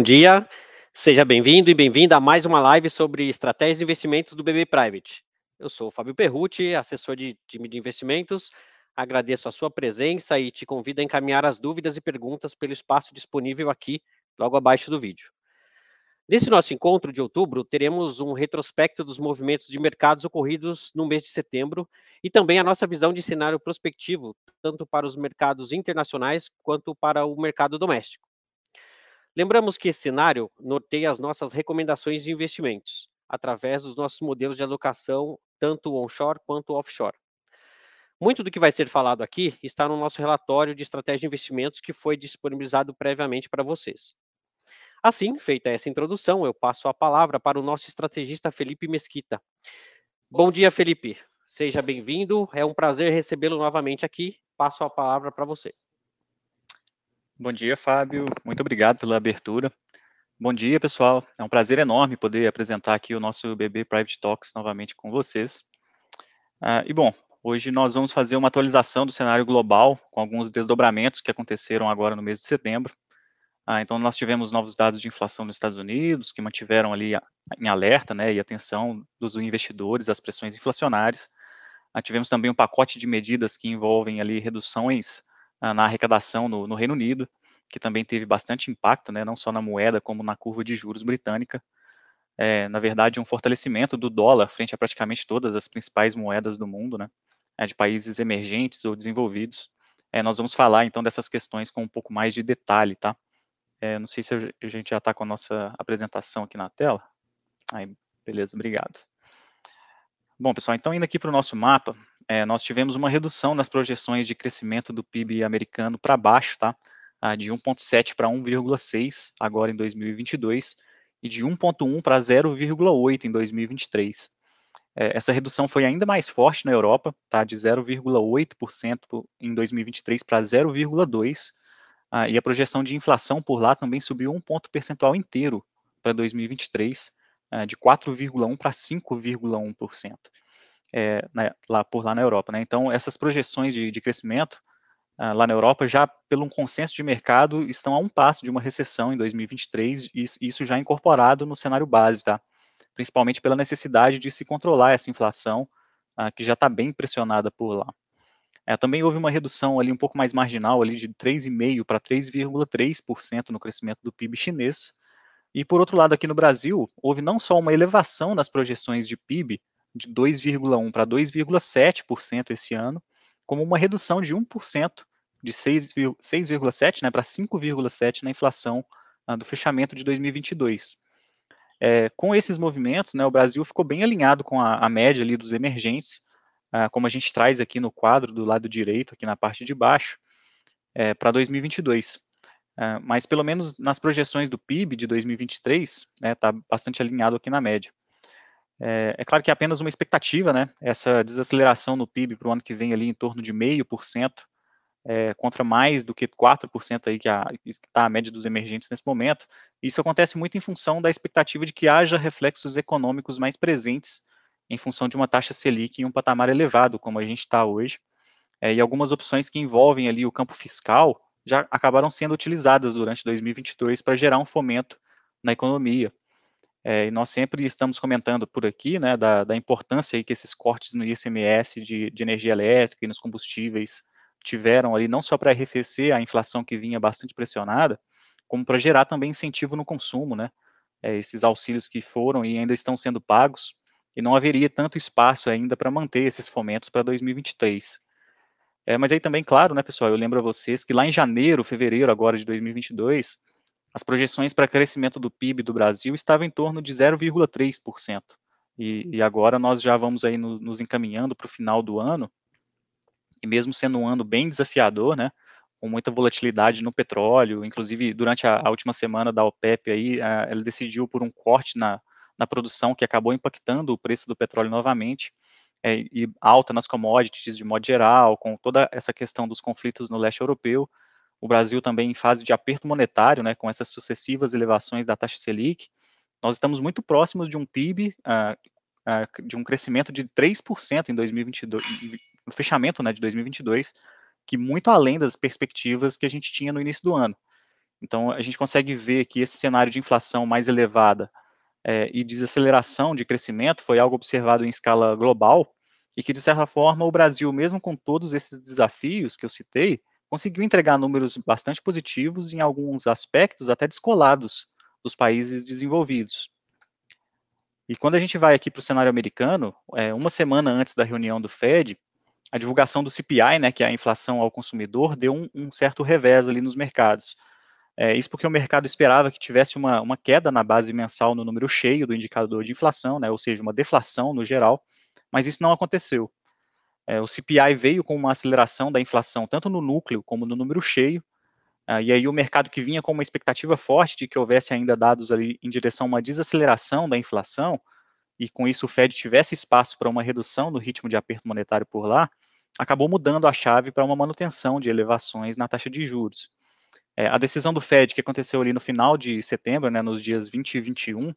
Bom dia, seja bem-vindo e bem-vinda a mais uma live sobre estratégias de investimentos do BB Private. Eu sou o Fábio Perrucci, assessor de time de investimentos. Agradeço a sua presença e te convido a encaminhar as dúvidas e perguntas pelo espaço disponível aqui, logo abaixo do vídeo. Nesse nosso encontro de outubro, teremos um retrospecto dos movimentos de mercados ocorridos no mês de setembro e também a nossa visão de cenário prospectivo, tanto para os mercados internacionais quanto para o mercado doméstico. Lembramos que esse cenário norteia as nossas recomendações de investimentos, através dos nossos modelos de alocação, tanto onshore quanto offshore. Muito do que vai ser falado aqui está no nosso relatório de estratégia de investimentos que foi disponibilizado previamente para vocês. Assim, feita essa introdução, eu passo a palavra para o nosso estrategista Felipe Mesquita. Bom dia, Felipe. Seja bem-vindo. É um prazer recebê-lo novamente aqui. Passo a palavra para você. Bom dia, Fábio. Muito obrigado pela abertura. Bom dia, pessoal. É um prazer enorme poder apresentar aqui o nosso BB Private Talks novamente com vocês. Ah, e bom, hoje nós vamos fazer uma atualização do cenário global com alguns desdobramentos que aconteceram agora no mês de setembro. Ah, então, nós tivemos novos dados de inflação nos Estados Unidos, que mantiveram ali em alerta né, e atenção dos investidores às pressões inflacionárias. Ah, tivemos também um pacote de medidas que envolvem ali reduções na arrecadação no, no, Reino Unido, que também teve bastante impacto, né, não só na moeda, como na curva de juros britânica. É, na verdade, um fortalecimento do dólar frente a praticamente todas as principais moedas do mundo, né, é, de países emergentes ou desenvolvidos. É, nós vamos falar, então, dessas questões com um pouco mais de detalhe, tá? É, não sei se a gente já está com a nossa apresentação aqui na tela. Aí, beleza, obrigado. Bom, pessoal, então indo aqui para o nosso mapa, é, nós tivemos uma redução nas projeções de crescimento do PIB americano para baixo, tá? Ah, de 1,7 para 1,6 agora em 2022 e de 1,1 para 0,8 em 2023. É, essa redução foi ainda mais forte na Europa, tá? De 0,8% em 2023 para 0,2 ah, e a projeção de inflação por lá também subiu um ponto percentual inteiro para 2023, ah, de 4,1 para 5,1% é, né, lá por lá na Europa. Né? Então, essas projeções de, de crescimento uh, lá na Europa, já pelo um consenso de mercado, estão a um passo de uma recessão em 2023, e isso já incorporado no cenário base, tá? principalmente pela necessidade de se controlar essa inflação, uh, que já está bem pressionada por lá. É, também houve uma redução ali um pouco mais marginal, ali de 3,5% para 3,3% no crescimento do PIB chinês, e por outro lado, aqui no Brasil, houve não só uma elevação nas projeções de PIB, de 2,1% para 2,7% esse ano, como uma redução de 1%, de 6,7% né, para 5,7% na inflação ah, do fechamento de 2022. É, com esses movimentos, né, o Brasil ficou bem alinhado com a, a média ali dos emergentes, ah, como a gente traz aqui no quadro do lado direito, aqui na parte de baixo, é, para 2022. Ah, mas pelo menos nas projeções do PIB de 2023, está né, tá bastante alinhado aqui na média. É, é, claro que é apenas uma expectativa, né? Essa desaceleração no PIB para o ano que vem ali em torno de 0,5%, é, contra mais do que 4% aí que está a média dos emergentes nesse momento. Isso acontece muito em função da expectativa de que haja reflexos econômicos mais presentes em função de uma taxa Selic em um patamar elevado, como a gente está hoje. É, e algumas opções que envolvem ali o campo fiscal já acabaram sendo utilizadas durante 2022 para gerar um fomento na economia. É, e nós sempre estamos comentando por aqui, né, da, da importância que esses cortes no ICMS de, de energia elétrica e nos combustíveis tiveram ali, não só para arrefecer a inflação que vinha bastante pressionada, como para gerar também incentivo no consumo, né, é, esses auxílios que foram e ainda estão sendo pagos, e não haveria tanto espaço ainda para manter esses fomentos para 2023. É, mas aí também, claro, né, pessoal, eu lembro a vocês que lá em janeiro, fevereiro agora de 2022, as projeções para crescimento do PIB do Brasil estavam em torno de 0,3%. E, e, agora nós já vamos aí no, nos encaminhando para o final do ano, e mesmo sendo um ano bem desafiador, né, com muita volatilidade no petróleo, inclusive durante a, a última semana da OPEP aí, a, ela decidiu por um corte na, na produção que acabou impactando o preço do petróleo novamente, é, e alta nas commodities de modo geral, com toda essa questão dos conflitos no leste europeu, o Brasil também em fase de aperto monetário, né, com essas sucessivas elevações da taxa Selic, nós estamos muito próximos de um PIB, uh, ah, uh, ah, de um crescimento de 3% em 2022, no fechamento né, de 2022, que muito além das perspectivas que a gente tinha no início do ano. Então, a gente consegue ver que esse cenário de inflação mais elevada é, e desaceleração de crescimento foi algo observado em escala global e que, de certa forma, o Brasil, mesmo com todos esses desafios que eu citei, conseguiu entregar números bastante positivos em alguns aspectos até descolados dos países desenvolvidos. E quando a gente vai aqui para o cenário americano, é, uma semana antes da reunião do Fed, a divulgação do CPI, né, que é a inflação ao consumidor, deu um, um certo revés ali nos mercados. É, isso porque o mercado esperava que tivesse uma, uma queda na base mensal no número cheio do indicador de inflação, né, ou seja, uma deflação no geral, mas isso não aconteceu. É, o CPI veio com uma aceleração da inflação, tanto no núcleo como no número cheio, uh, e aí o mercado que vinha com uma expectativa forte de que houvesse ainda dados ali em direção a uma desaceleração da inflação, e com isso o Fed tivesse espaço para uma redução do ritmo de aperto monetário por lá, acabou mudando a chave para uma manutenção de elevações na taxa de juros. É, a decisão do Fed, que aconteceu ali no final de setembro, né, nos dias 20 e 21,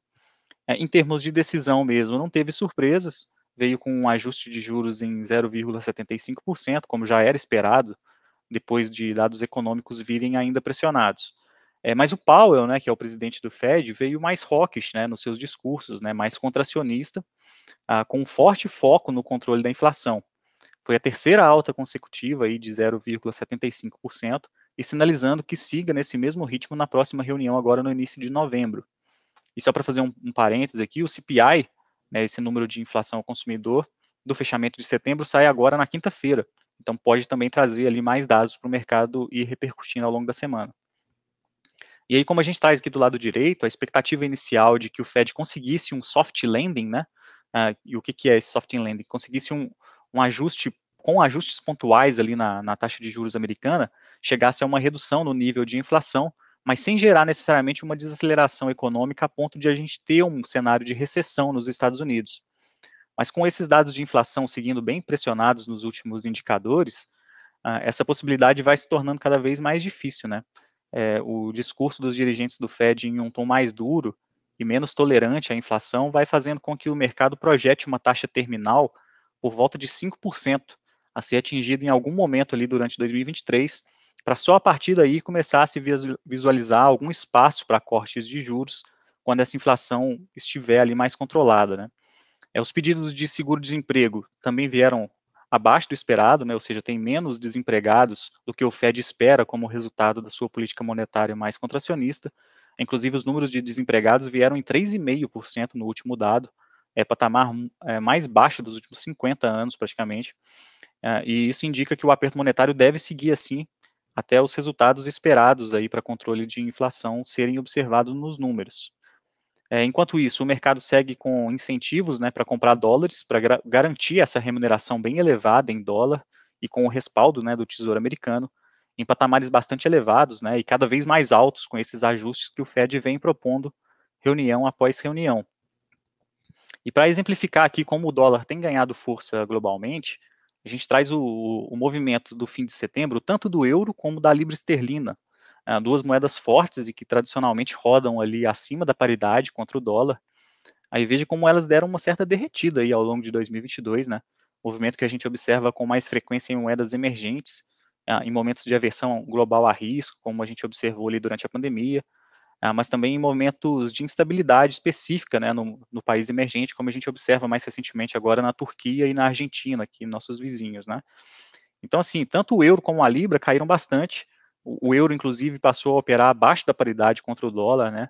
é, em termos de decisão mesmo, não teve surpresas, veio com um ajuste de juros em 0,75%, como já era esperado, depois de dados econômicos virem ainda pressionados. É, mas o Powell, né, que é o presidente do Fed, veio mais hawkish né, nos seus discursos, né, mais contracionista, ah, com um forte foco no controle da inflação. Foi a terceira alta consecutiva aí de 0,75% e sinalizando que siga nesse mesmo ritmo na próxima reunião agora no início de novembro. E só para fazer um, um parênteses aqui, o CPI né, esse número de inflação ao consumidor do fechamento de setembro sai agora na quinta-feira. Então pode também trazer ali mais dados para o mercado e repercutindo ao longo da semana. E aí, como a gente traz aqui do lado direito, a expectativa inicial de que o Fed conseguisse um soft landing, né? Uh, e o que, que é esse soft landing? Conseguisse um, um ajuste, com ajustes pontuais ali na, na taxa de juros americana, chegasse a uma redução no nível de inflação, mas sem gerar necessariamente uma desaceleração econômica a ponto de a gente ter um cenário de recessão nos Estados Unidos. Mas com esses dados de inflação seguindo bem pressionados nos últimos indicadores, uh, essa possibilidade vai se tornando cada vez mais difícil, né? É, o discurso dos dirigentes do Fed em um tom mais duro e menos tolerante à inflação vai fazendo com que o mercado projete uma taxa terminal por volta de 5% a ser atingida em algum momento ali durante 2023, para só a partir daí começar a se visualizar algum espaço para cortes de juros quando essa inflação estiver ali mais controlada, né? É, os pedidos de seguro-desemprego também vieram abaixo do esperado, né, ou seja, tem menos desempregados do que o Fed espera como resultado da sua política monetária mais contracionista. Inclusive, os números de desempregados vieram em 3,5% no último dado, é patamar é, mais baixo dos últimos 50 anos, praticamente. É, e isso indica que o aperto monetário deve seguir assim até os resultados esperados aí para controle de inflação serem observados nos números. É, enquanto isso, o mercado segue com incentivos né, para comprar dólares, para garantir essa remuneração bem elevada em dólar e com o respaldo né, do Tesouro Americano, em patamares bastante elevados né, e cada vez mais altos com esses ajustes que o Fed vem propondo reunião após reunião. E para exemplificar aqui como o dólar tem ganhado força globalmente, a gente traz o, o movimento do fim de setembro, tanto do euro como da libra esterlina, ah, duas moedas fortes e que tradicionalmente rodam ali acima da paridade contra o dólar. Aí veja como elas deram uma certa derretida aí ao longo de 2022, né? Movimento que a gente observa com mais frequência em moedas emergentes, ah, em momentos de aversão global a risco, como a gente observou ali durante a pandemia, mas também em momentos de instabilidade específica né, no, no, país emergente, como a gente observa mais recentemente agora na Turquia e na Argentina, aqui nossos vizinhos. Né? Então, assim, tanto o euro como a libra caíram bastante, o, o euro, inclusive, passou a operar abaixo da paridade contra o dólar, né?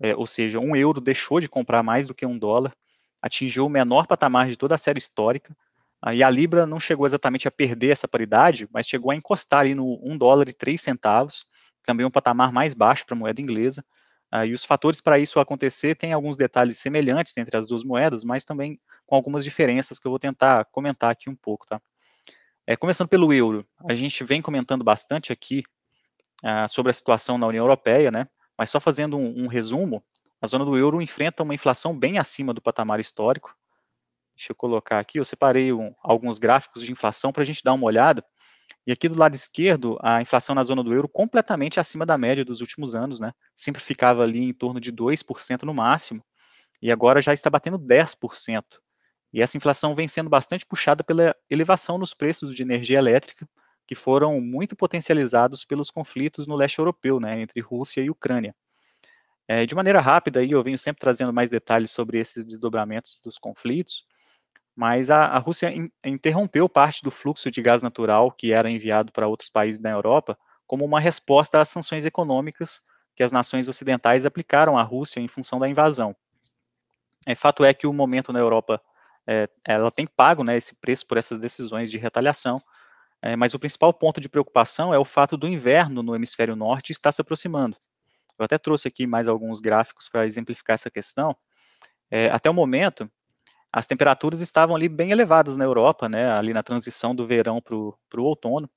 É, ou seja, um euro deixou de comprar mais do que um dólar, atingiu o menor patamar de toda a série histórica, e a Libra não chegou exatamente a perder essa paridade, mas chegou a encostar ali no 1 dólar e 3 centavos, também um patamar mais baixo para a moeda inglesa. Uh, e os fatores para isso acontecer têm alguns detalhes semelhantes entre as duas moedas, mas também com algumas diferenças que eu vou tentar comentar aqui um pouco, tá? É, começando pelo euro, a gente vem comentando bastante aqui uh, sobre a situação na União Europeia, né? Mas só fazendo um, um resumo, a zona do euro enfrenta uma inflação bem acima do patamar histórico. Deixa eu colocar aqui, eu separei um, alguns gráficos de inflação para a gente dar uma olhada. E aqui do lado esquerdo, a inflação na zona do euro completamente acima da média dos últimos anos, né? Sempre ficava ali em torno de 2% no máximo, e agora já está batendo 10%. E essa inflação vem sendo bastante puxada pela elevação nos preços de energia elétrica, que foram muito potencializados pelos conflitos no leste europeu, né, entre Rússia e Ucrânia. É, de maneira rápida, aí, eu venho sempre trazendo mais detalhes sobre esses desdobramentos dos conflitos, mas a, a Rússia in, interrompeu parte do fluxo de gás natural que era enviado para outros países da Europa como uma resposta às sanções econômicas que as nações ocidentais aplicaram à Rússia em função da invasão. É, fato é que o momento na Europa, é, ela tem pago né, esse preço por essas decisões de retaliação, é, mas o principal ponto de preocupação é o fato do inverno no hemisfério norte estar se aproximando. Eu até trouxe aqui mais alguns gráficos para exemplificar essa questão. É, até o momento, as temperaturas estavam ali bem elevadas na Europa, né, ali na transição do verão para o outono.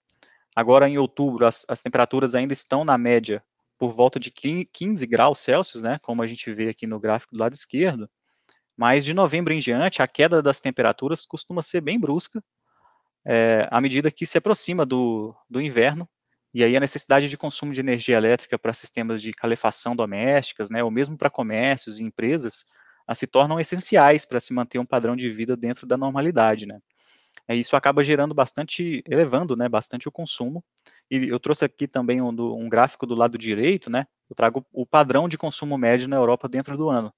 Agora, em outubro, as, as, temperaturas ainda estão na média por volta de 15 graus Celsius, né, como a gente vê aqui no gráfico do lado esquerdo. Mas de novembro em diante, a queda das temperaturas costuma ser bem brusca, é, à medida que se aproxima do, do inverno, e aí a necessidade de consumo de energia elétrica para sistemas de calefação domésticas, né, ou mesmo para comércios e empresas, se tornam essenciais para se manter um padrão de vida dentro da normalidade, né? É, isso acaba gerando bastante, elevando, né, bastante o consumo. E eu trouxe aqui também um, um gráfico do lado direito, né? Eu trago o padrão de consumo médio na Europa dentro do ano.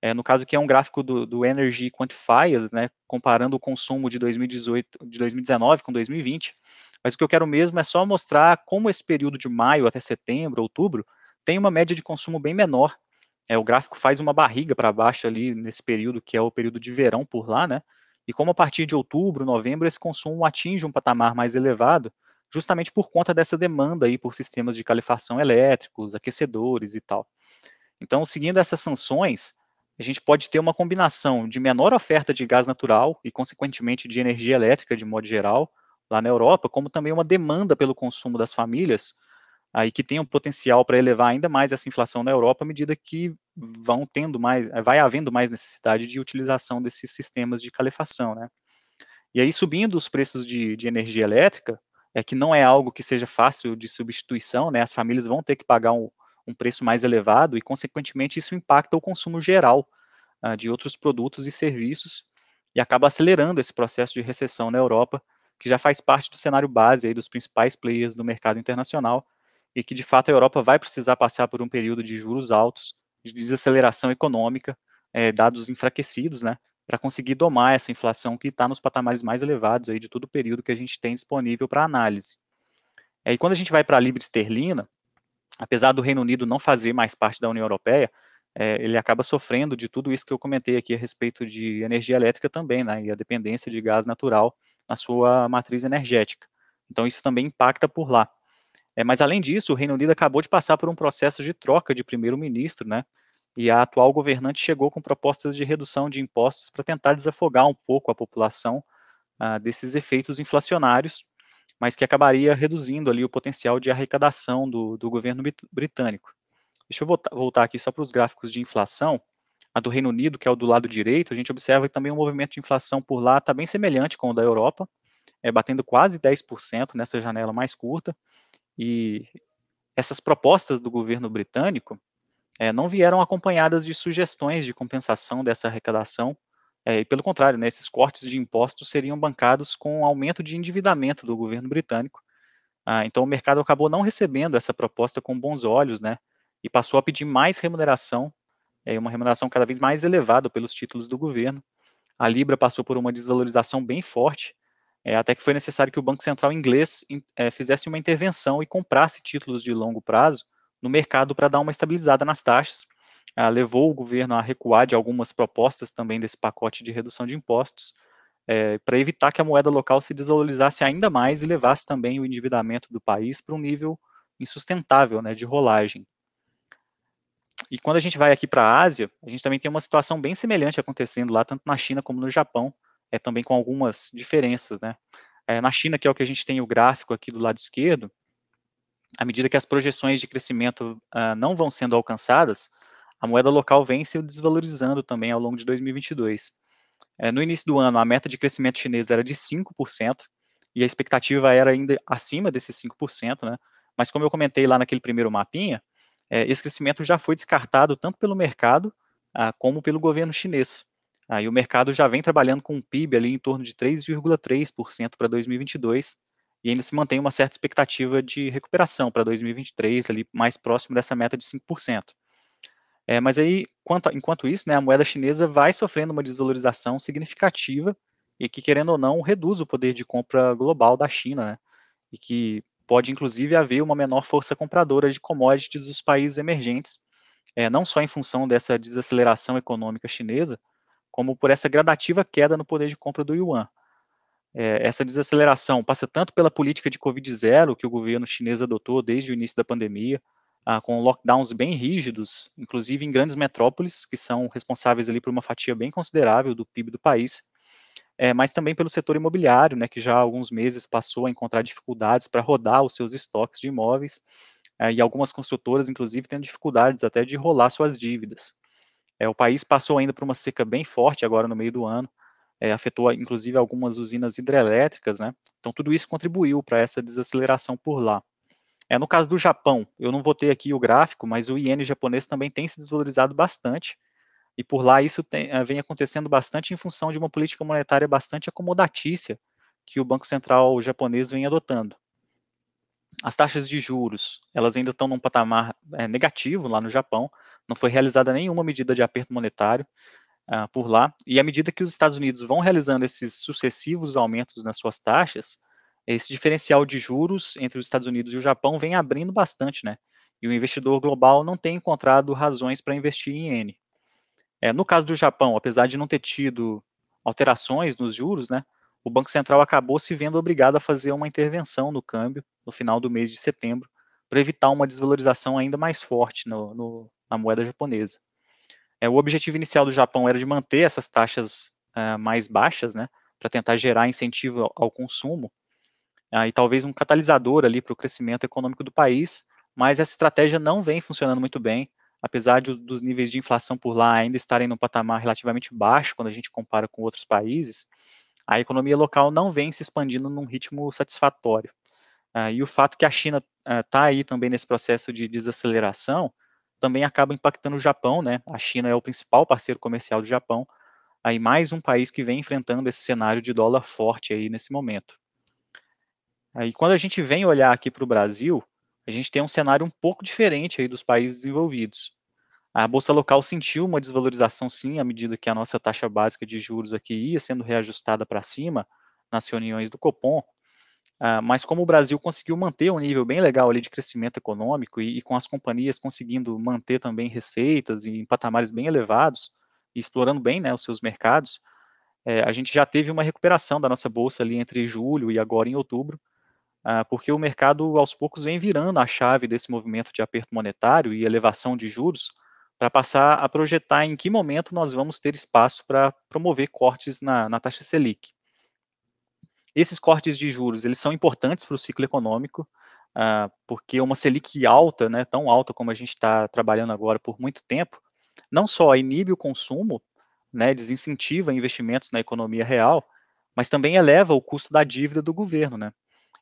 É, no caso aqui é um gráfico do, do Energy Quantifier, né, comparando o consumo de 2018, de 2019 com 2020. Mas o que eu quero mesmo é só mostrar como esse período de maio até setembro, outubro, tem uma média de consumo bem menor é, o gráfico faz uma barriga para baixo ali nesse período, que é o período de verão por lá, né? E como a partir de outubro, novembro, esse consumo atinge um patamar mais elevado, justamente por conta dessa demanda aí por sistemas de calefação elétricos, aquecedores e tal. Então, seguindo essas sanções, a gente pode ter uma combinação de menor oferta de gás natural e, consequentemente, de energia elétrica de modo geral, lá na Europa, como também uma demanda pelo consumo das famílias, aí que tem um potencial para elevar ainda mais essa inflação na Europa à medida que vão tendo mais, vai havendo mais necessidade de utilização desses sistemas de calefação, né? E aí subindo os preços de, de energia elétrica, é que não é algo que seja fácil de substituição, né? As famílias vão ter que pagar um, um preço mais elevado e, consequentemente, isso impacta o consumo geral uh, de outros produtos e serviços e acaba acelerando esse processo de recessão na Europa, que já faz parte do cenário base aí dos principais players do mercado internacional, e que de fato a Europa vai precisar passar por um período de juros altos, de desaceleração econômica, é, dados enfraquecidos, né, para conseguir domar essa inflação que está nos patamares mais elevados aí de todo o período que a gente tem disponível para análise. É, e quando a gente vai para a libra esterlina, apesar do Reino Unido não fazer mais parte da União Europeia, é, ele acaba sofrendo de tudo isso que eu comentei aqui a respeito de energia elétrica também, né, e a dependência de gás natural na sua matriz energética. Então isso também impacta por lá. É, mas, além disso, o Reino Unido acabou de passar por um processo de troca de primeiro-ministro, né? E a atual governante chegou com propostas de redução de impostos para tentar desafogar um pouco a população ah, desses efeitos inflacionários, mas que acabaria reduzindo ali o potencial de arrecadação do, do governo britânico. Deixa eu voltar, voltar aqui só para os gráficos de inflação. A do Reino Unido, que é o do lado direito, a gente observa que também o movimento de inflação por lá está bem semelhante com o da Europa, é, batendo quase 10% nessa janela mais curta, e essas propostas do governo britânico é, não vieram acompanhadas de sugestões de compensação dessa arrecadação, é, e pelo contrário, né, esses cortes de impostos seriam bancados com um aumento de endividamento do governo britânico. Ah, então o mercado acabou não recebendo essa proposta com bons olhos, né, e passou a pedir mais remuneração, é, uma remuneração cada vez mais elevada pelos títulos do governo. A libra passou por uma desvalorização bem forte, é, até que foi necessário que o Banco Central inglês é, fizesse uma intervenção e comprasse títulos de longo prazo no mercado para dar uma estabilizada nas taxas. Ah, levou o governo a recuar de algumas propostas também desse pacote de redução de impostos, é, para evitar que a moeda local se desvalorizasse ainda mais e levasse também o endividamento do país para um nível insustentável né, de rolagem. E quando a gente vai aqui para a Ásia, a gente também tem uma situação bem semelhante acontecendo lá, tanto na China como no Japão, é, também com algumas diferenças, né? É, na China, que é o que a gente tem o gráfico aqui do lado esquerdo, à medida que as projeções de crescimento uh, não vão sendo alcançadas, a moeda local vem se desvalorizando também ao longo de 2022. É, no início do ano, a meta de crescimento chinesa era de 5%, e a expectativa era ainda acima desses 5%, né? Mas como eu comentei lá naquele primeiro mapinha, é, esse crescimento já foi descartado tanto pelo mercado ah, como pelo governo chinês. Aí o mercado já vem trabalhando com um PIB ali em torno de 3,3% para 2022, e ainda se mantém uma certa expectativa de recuperação para 2023, ali mais próximo dessa meta de 5%. É, mas aí, quanto, enquanto isso, né, a moeda chinesa vai sofrendo uma desvalorização significativa e que, querendo ou não, reduz o poder de compra global da China, né, e que pode, inclusive, haver uma menor força compradora de commodities dos países emergentes, é, não só em função dessa desaceleração econômica chinesa, como por essa gradativa queda no poder de compra do yuan. É, essa desaceleração passa tanto pela política de Covid-0 que o governo chinês adotou desde o início da pandemia, ah, com lockdowns bem rígidos, inclusive em grandes metrópoles, que são responsáveis ali por uma fatia bem considerável do PIB do país, é, mas também pelo setor imobiliário, né, que já há alguns meses passou a encontrar dificuldades para rodar os seus estoques de imóveis, é, e algumas construtoras, inclusive, tendo dificuldades até de rolar suas dívidas. É, o país passou ainda por uma seca bem forte agora no meio do ano, é, afetou inclusive algumas usinas hidrelétricas, né? Então tudo isso contribuiu para essa desaceleração por lá. É, no caso do Japão, eu não vou ter aqui o gráfico, mas o iene japonês também tem se desvalorizado bastante, e por lá isso tem, eh, vem acontecendo bastante em função de uma política monetária bastante acomodatícia que o Banco Central japonês vem adotando. As taxas de juros, elas ainda estão num patamar é, negativo lá no Japão, não foi realizada nenhuma medida de aperto monetário uh, por lá, e à medida que os Estados Unidos vão realizando esses sucessivos aumentos nas suas taxas, esse diferencial de juros entre os Estados Unidos e o Japão vem abrindo bastante, né? E o investidor global não tem encontrado razões para investir em iene. É, no caso do Japão, apesar de não ter tido alterações nos juros, né, o Banco Central acabou se vendo obrigado a fazer uma intervenção no câmbio no final do mês de setembro para evitar uma desvalorização ainda mais forte no, no, na moeda japonesa. É, o objetivo inicial do Japão era de manter essas taxas uh, mais baixas, né, para tentar gerar incentivo ao, consumo, ah, e talvez um catalisador ali para o crescimento econômico do país, mas essa estratégia não vem funcionando muito bem, apesar de, dos níveis de inflação por lá ainda estarem num patamar relativamente baixo quando a gente compara com outros países, a economia local não vem se expandindo num ritmo satisfatório. Ah, e o fato que a China está aí também nesse processo de desaceleração também acaba impactando o Japão, né? A China é o principal parceiro comercial do Japão, aí mais um país que vem enfrentando esse cenário de dólar forte aí nesse momento. Aí, quando a gente vem olhar aqui para o Brasil, a gente tem um cenário um pouco diferente aí dos países desenvolvidos. A bolsa local sentiu uma desvalorização, sim, à medida que a nossa taxa básica de juros aqui ia sendo reajustada para cima nas reuniões do Copom. Uh, mas como o Brasil conseguiu manter um nível bem legal ali de crescimento econômico e, e com as companhias conseguindo manter também receitas em patamares bem elevados e explorando bem né, os seus mercados, é, a gente já teve uma recuperação da nossa bolsa ali entre julho e agora em outubro, ah, porque o mercado aos poucos vem virando a chave desse movimento de aperto monetário e elevação de juros para passar a projetar em que momento nós vamos ter espaço para promover cortes na, na taxa Selic. Esses cortes de juros, eles são importantes para o ciclo econômico, uh, porque uma Selic alta, né, tão alta como a gente está trabalhando agora por muito tempo, não só inibe o consumo, né, desincentiva investimentos na economia real, mas também eleva o custo da dívida do governo, né?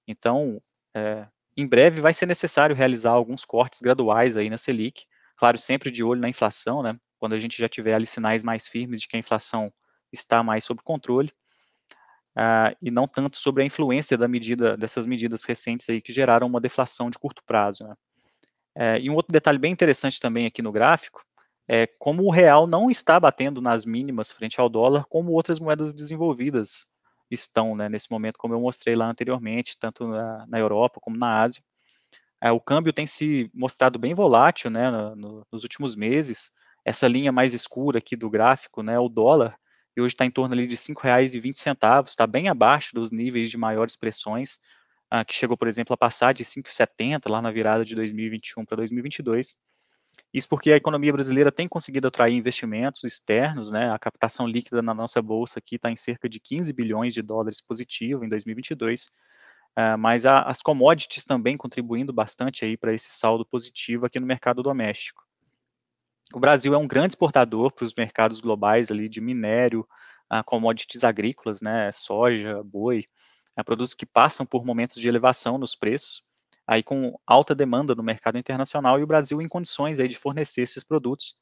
Então, é, em breve vai ser necessário realizar alguns cortes graduais aí na Selic, claro, sempre de olho na inflação, né? Quando a gente já tiver ali sinais mais firmes de que a inflação está mais sob controle, uh, e não tanto sobre a influência da medida, dessas medidas recentes aí que geraram uma deflação de curto prazo. Né? É, e um outro detalhe bem interessante também aqui no gráfico é como o real não está batendo nas mínimas frente ao dólar, como outras moedas desenvolvidas estão né, nesse momento, como eu mostrei lá anteriormente, tanto na, na Europa como na Ásia. É, o câmbio tem se mostrado bem volátil né, no, no, nos últimos meses. Essa linha mais escura aqui do gráfico, né, o dólar, e hoje está em torno ali de R$ 5,20, está bem abaixo dos níveis de maiores pressões, ah, que chegou, por exemplo, a passar de 5,70 lá na virada de 2021 para 2022. Isso porque a economia brasileira tem conseguido atrair investimentos externos, né? A captação líquida na nossa bolsa aqui está em cerca de 15 bilhões de dólares positivo em 2022, uh, ah, mas a, as commodities também contribuindo bastante aí para esse saldo positivo aqui no mercado doméstico. O Brasil é um grande exportador para os mercados globais ali de minério, uh, commodities agrícolas, né? Soja, boi, uh, produtos que passam por momentos de elevação nos preços aí com alta demanda no mercado internacional e o Brasil em condições aí de fornecer esses produtos,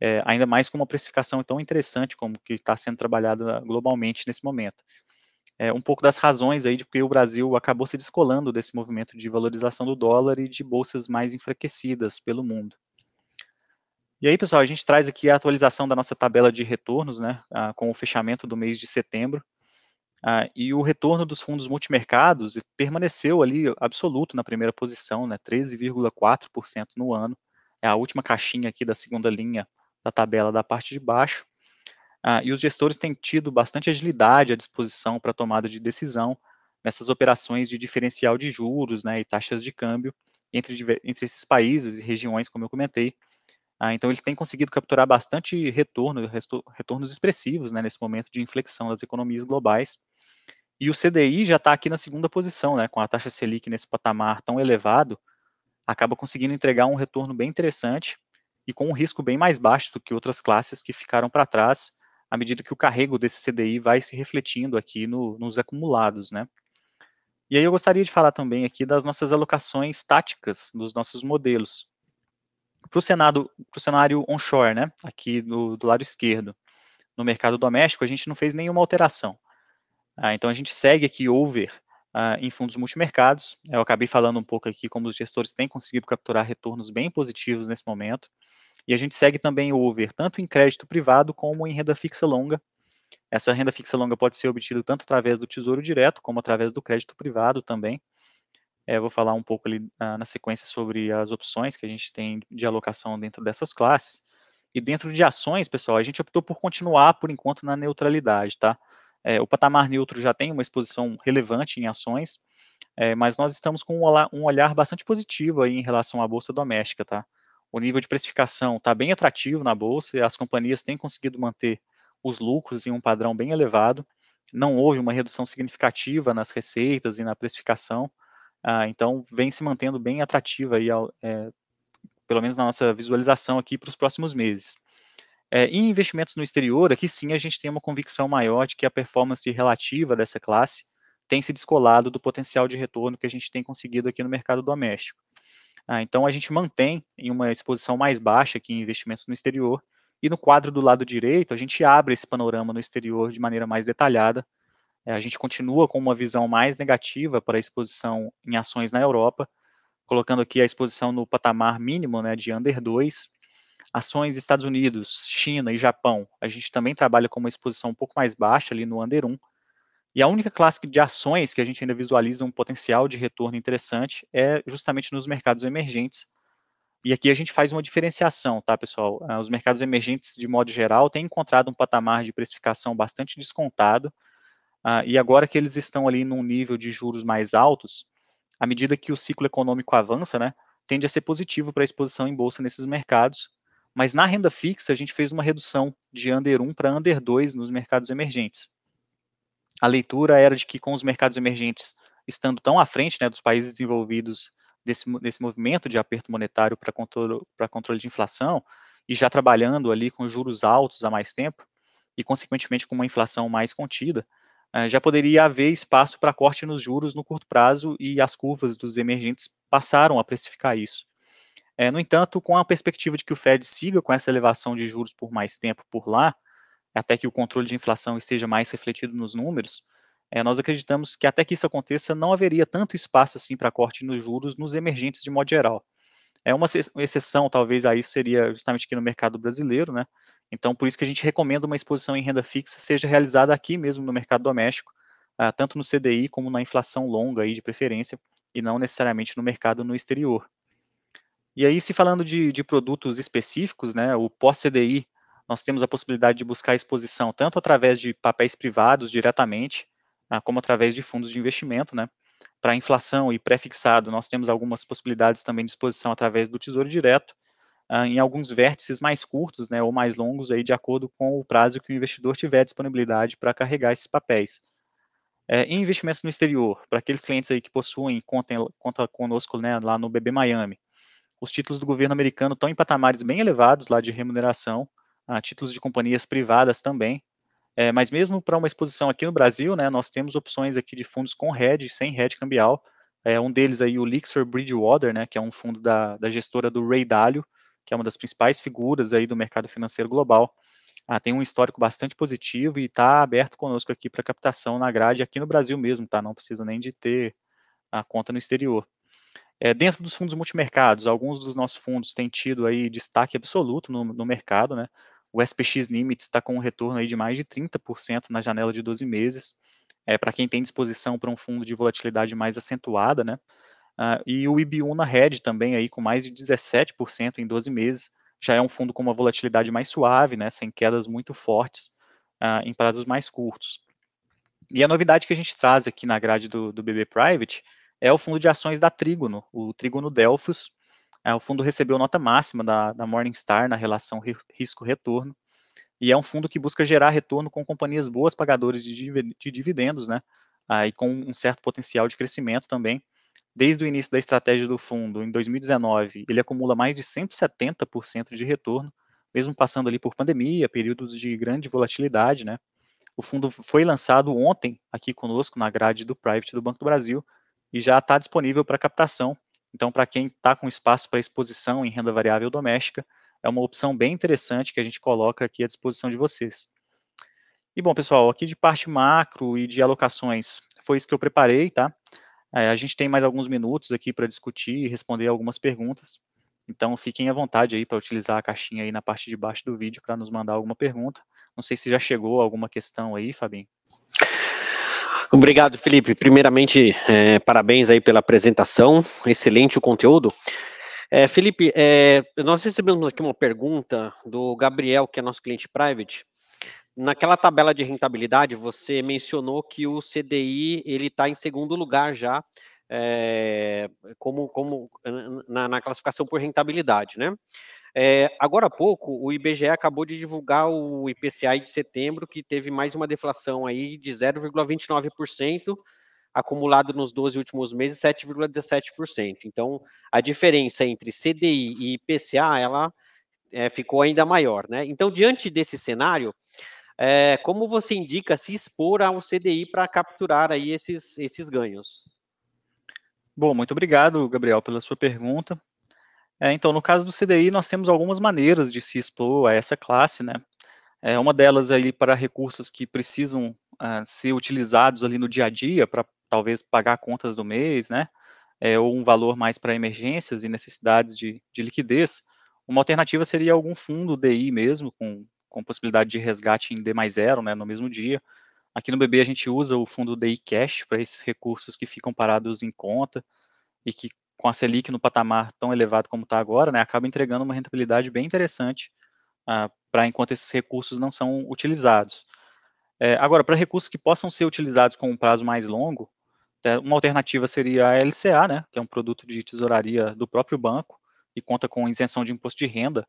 é, ainda mais com uma precificação tão interessante como que está sendo trabalhada globalmente nesse momento. é, um pouco das razões aí de porque o Brasil acabou se descolando desse movimento de valorização do dólar e de bolsas mais enfraquecidas pelo mundo. E aí, pessoal, a gente traz aqui a atualização da nossa tabela de retornos, né, com o fechamento do mês de setembro. Ah, e o retorno dos fundos multimercados permaneceu ali absoluto na primeira posição, né, 13,4% no ano. É a última caixinha aqui da segunda linha da tabela da parte de baixo. Ah, e os gestores têm tido bastante agilidade à disposição para tomada de decisão nessas operações de diferencial de juros né, e taxas de câmbio entre, entre esses países e regiões, como eu comentei. Ah, então, eles têm conseguido capturar bastante retorno, retornos expressivos né, nesse momento de inflexão das economias globais. E o CDI já está aqui na segunda posição, né, com a taxa Selic nesse patamar tão elevado, acaba conseguindo entregar um retorno bem interessante e com um risco bem mais baixo do que outras classes que ficaram para trás, à medida que o carrego desse CDI vai se refletindo aqui no, nos acumulados, né? E aí eu gostaria de falar também aqui das nossas alocações táticas dos nossos modelos. Para o cenário onshore, né, aqui no, do lado esquerdo, no mercado doméstico, a gente não fez nenhuma alteração. Ah, então a gente segue aqui over ah, em fundos multimercados. Eu acabei falando um pouco aqui como os gestores têm conseguido capturar retornos bem positivos nesse momento. E a gente segue também o over tanto em crédito privado como em renda fixa longa. Essa renda fixa longa pode ser obtida tanto através do Tesouro Direto como através do crédito privado também. É, vou falar um pouco ali na sequência sobre as opções que a gente tem de alocação dentro dessas classes. E dentro de ações, pessoal, a gente optou por continuar, por enquanto, na neutralidade, tá? É, o patamar neutro já tem uma exposição relevante em ações, é, mas nós estamos com um olhar bastante positivo aí em relação à bolsa doméstica, tá? o nível de precificação está bem atrativo na bolsa e as companhias têm conseguido manter os lucros em um padrão bem elevado. Não houve uma redução significativa nas receitas e na precificação, ah, então vem se mantendo bem atrativa aí, é, pelo menos na nossa visualização aqui para os próximos meses. É, em investimentos no exterior, aqui sim a gente tem uma convicção maior de que a performance relativa dessa classe tem se descolado do potencial de retorno que a gente tem conseguido aqui no mercado doméstico. Ah, então, a gente mantém em uma exposição mais baixa aqui em investimentos no exterior, e no quadro do lado direito, a gente abre esse panorama no exterior de maneira mais detalhada. É, a gente continua com uma visão mais negativa para a exposição em ações na Europa, colocando aqui a exposição no patamar mínimo né, de under 2. Ações Estados Unidos, China e Japão, a gente também trabalha com uma exposição um pouco mais baixa ali no under 1. E a única classe de ações que a gente ainda visualiza um potencial de retorno interessante é justamente nos mercados emergentes. E aqui a gente faz uma diferenciação, tá, pessoal? Ah, os mercados emergentes, de modo geral, têm encontrado um patamar de precificação bastante descontado, uh, e agora que eles estão ali num nível de juros mais altos, à medida que o ciclo econômico avança, né, tende a ser positivo para a exposição em bolsa nesses mercados, mas na renda fixa a gente fez uma redução de under 1 para under 2 nos mercados emergentes. A leitura era de que com os mercados emergentes estando tão à frente né, dos países desenvolvidos desse, desse movimento de aperto monetário para controle, controle de inflação, e já trabalhando ali com juros altos há mais tempo, e consequentemente com uma inflação mais contida, já poderia haver espaço para corte nos juros no curto prazo e as curvas dos emergentes passaram a precificar isso. É, no entanto, com a perspectiva de que o Fed siga com essa elevação de juros por mais tempo por lá, até que o controle de inflação esteja mais refletido nos números, é, nós acreditamos que até que isso aconteça, não haveria tanto espaço assim para corte nos juros nos emergentes de modo geral. É uma exceção, talvez, a isso seria justamente aqui no mercado brasileiro, né? Então, por isso que a gente recomenda uma exposição em renda fixa seja realizada aqui mesmo no mercado doméstico, uh, tanto no CDI como na inflação longa aí de preferência, e não necessariamente no mercado no exterior. E aí, se falando de, de produtos específicos, né, o pós-CDI nós temos a possibilidade de buscar exposição tanto através de papéis privados diretamente, ah, como através de fundos de investimento, né? Para inflação e pré-fixado, nós temos algumas possibilidades também de exposição através do Tesouro Direto, ah, em alguns vértices mais curtos, né, ou mais longos, aí, de acordo com o prazo que o investidor tiver disponibilidade para carregar esses papéis. É, em investimentos no exterior, para aqueles clientes aí que possuem conta, conta conosco né, lá no BB Miami, os títulos do governo americano estão em patamares bem elevados lá de remuneração, a títulos de companhias privadas também. É, mas mesmo para uma exposição aqui no Brasil, né, nós temos opções aqui de fundos com hedge, sem hedge cambial. É, um deles aí, o Lixor Bridgewater, né, que é um fundo da, da gestora do Ray Dalio, que é uma das principais figuras aí do mercado financeiro global. ah, tem um histórico bastante positivo e está aberto conosco aqui para captação na grade aqui no Brasil mesmo, tá? Não precisa nem de ter a conta no exterior. É, dentro dos fundos multimercados, alguns dos nossos fundos têm tido aí destaque absoluto no, no mercado, né? O SPX Limits está com um retorno aí de mais de 30% na janela de 12 meses, é, para quem tem disposição para um fundo de volatilidade mais acentuada, né? Uh, e o IB1 na Red também aí com mais de 17% em 12 meses, já é um fundo com uma volatilidade mais suave, né, sem quedas muito fortes uh, em prazos mais curtos. E a novidade que a gente traz aqui na grade do, do BB Private é o fundo de ações da Trígono, o Trígono Delphos. É, o fundo recebeu nota máxima da, da Morningstar na relação risco-retorno, e é um fundo que busca gerar retorno com companhias boas pagadoras de, de dividendos, né, e com um certo potencial de crescimento também. Desde o início da estratégia do fundo, em 2019, ele acumula mais de 170% de retorno, mesmo passando ali por pandemia, períodos de grande volatilidade, né. O fundo foi lançado ontem aqui conosco na grade do Private do Banco do Brasil, e já está disponível para captação. Então, para quem está com espaço para exposição em renda variável doméstica, é uma opção bem interessante que a gente coloca aqui à disposição de vocês. E bom, pessoal, aqui de parte macro e de alocações, foi isso que eu preparei, tá? É, a gente tem mais alguns minutos aqui para discutir e responder algumas perguntas. Então, fiquem à vontade aí para utilizar a caixinha aí na parte de baixo do vídeo para nos mandar alguma pergunta. Não sei se já chegou alguma questão aí, Fabinho. Obrigado, Felipe. Primeiramente, é, parabéns aí pela apresentação, excelente o conteúdo. É, Felipe, é, nós recebemos aqui uma pergunta do Gabriel, que é nosso cliente private. Naquela tabela de rentabilidade, você mencionou que o CDI ele está em segundo lugar já, é, como, como na, na classificação por rentabilidade, né? É, agora há pouco, o IBGE acabou de divulgar o IPCA de setembro, que teve mais uma deflação aí de 0,29%, acumulado nos 12 últimos meses, 7,17%. Então, a diferença entre CDI e IPCA, ela é, ficou ainda maior, né? Então, diante desse cenário, é, como você indica se expor ao CDI para capturar aí esses, esses ganhos? Bom, muito obrigado, Gabriel, pela sua pergunta. É, então, no caso do CDI, nós temos algumas maneiras de se expor a essa classe, né? É, uma delas aí para recursos que precisam uh, ser utilizados ali no dia a dia para talvez pagar contas do mês, né? É, ou um valor mais para emergências e necessidades de, de, liquidez. Uma alternativa seria algum fundo DI mesmo, com, com possibilidade de resgate em D mais zero, né, no mesmo dia. Aqui no BB a gente usa o fundo DI Cash para esses recursos que ficam parados em conta e que com a Selic no patamar tão elevado como está agora, né, acaba entregando uma rentabilidade bem interessante uh, para enquanto esses recursos não são utilizados. É, agora, para recursos que possam ser utilizados com um prazo mais longo, é, uma alternativa seria a LCA, né, que é um produto de tesouraria do próprio banco e conta com isenção de imposto de renda,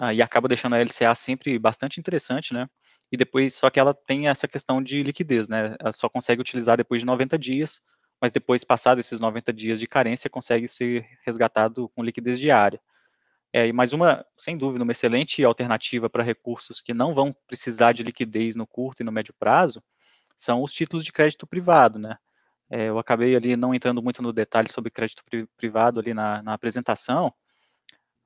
uh, e acaba deixando a LCA sempre bastante interessante, né, e depois, só que ela tem essa questão de liquidez, né, ela só consegue utilizar depois de 90 dias, mas depois, passado esses 90 dias de carência, consegue ser resgatado com liquidez diária. É, e mais uma, sem dúvida, uma excelente alternativa para recursos que não vão precisar de liquidez no curto e no médio prazo, são os títulos de crédito privado, né? É, eu acabei ali não entrando muito no detalhe sobre crédito pri privado ali na, na, apresentação,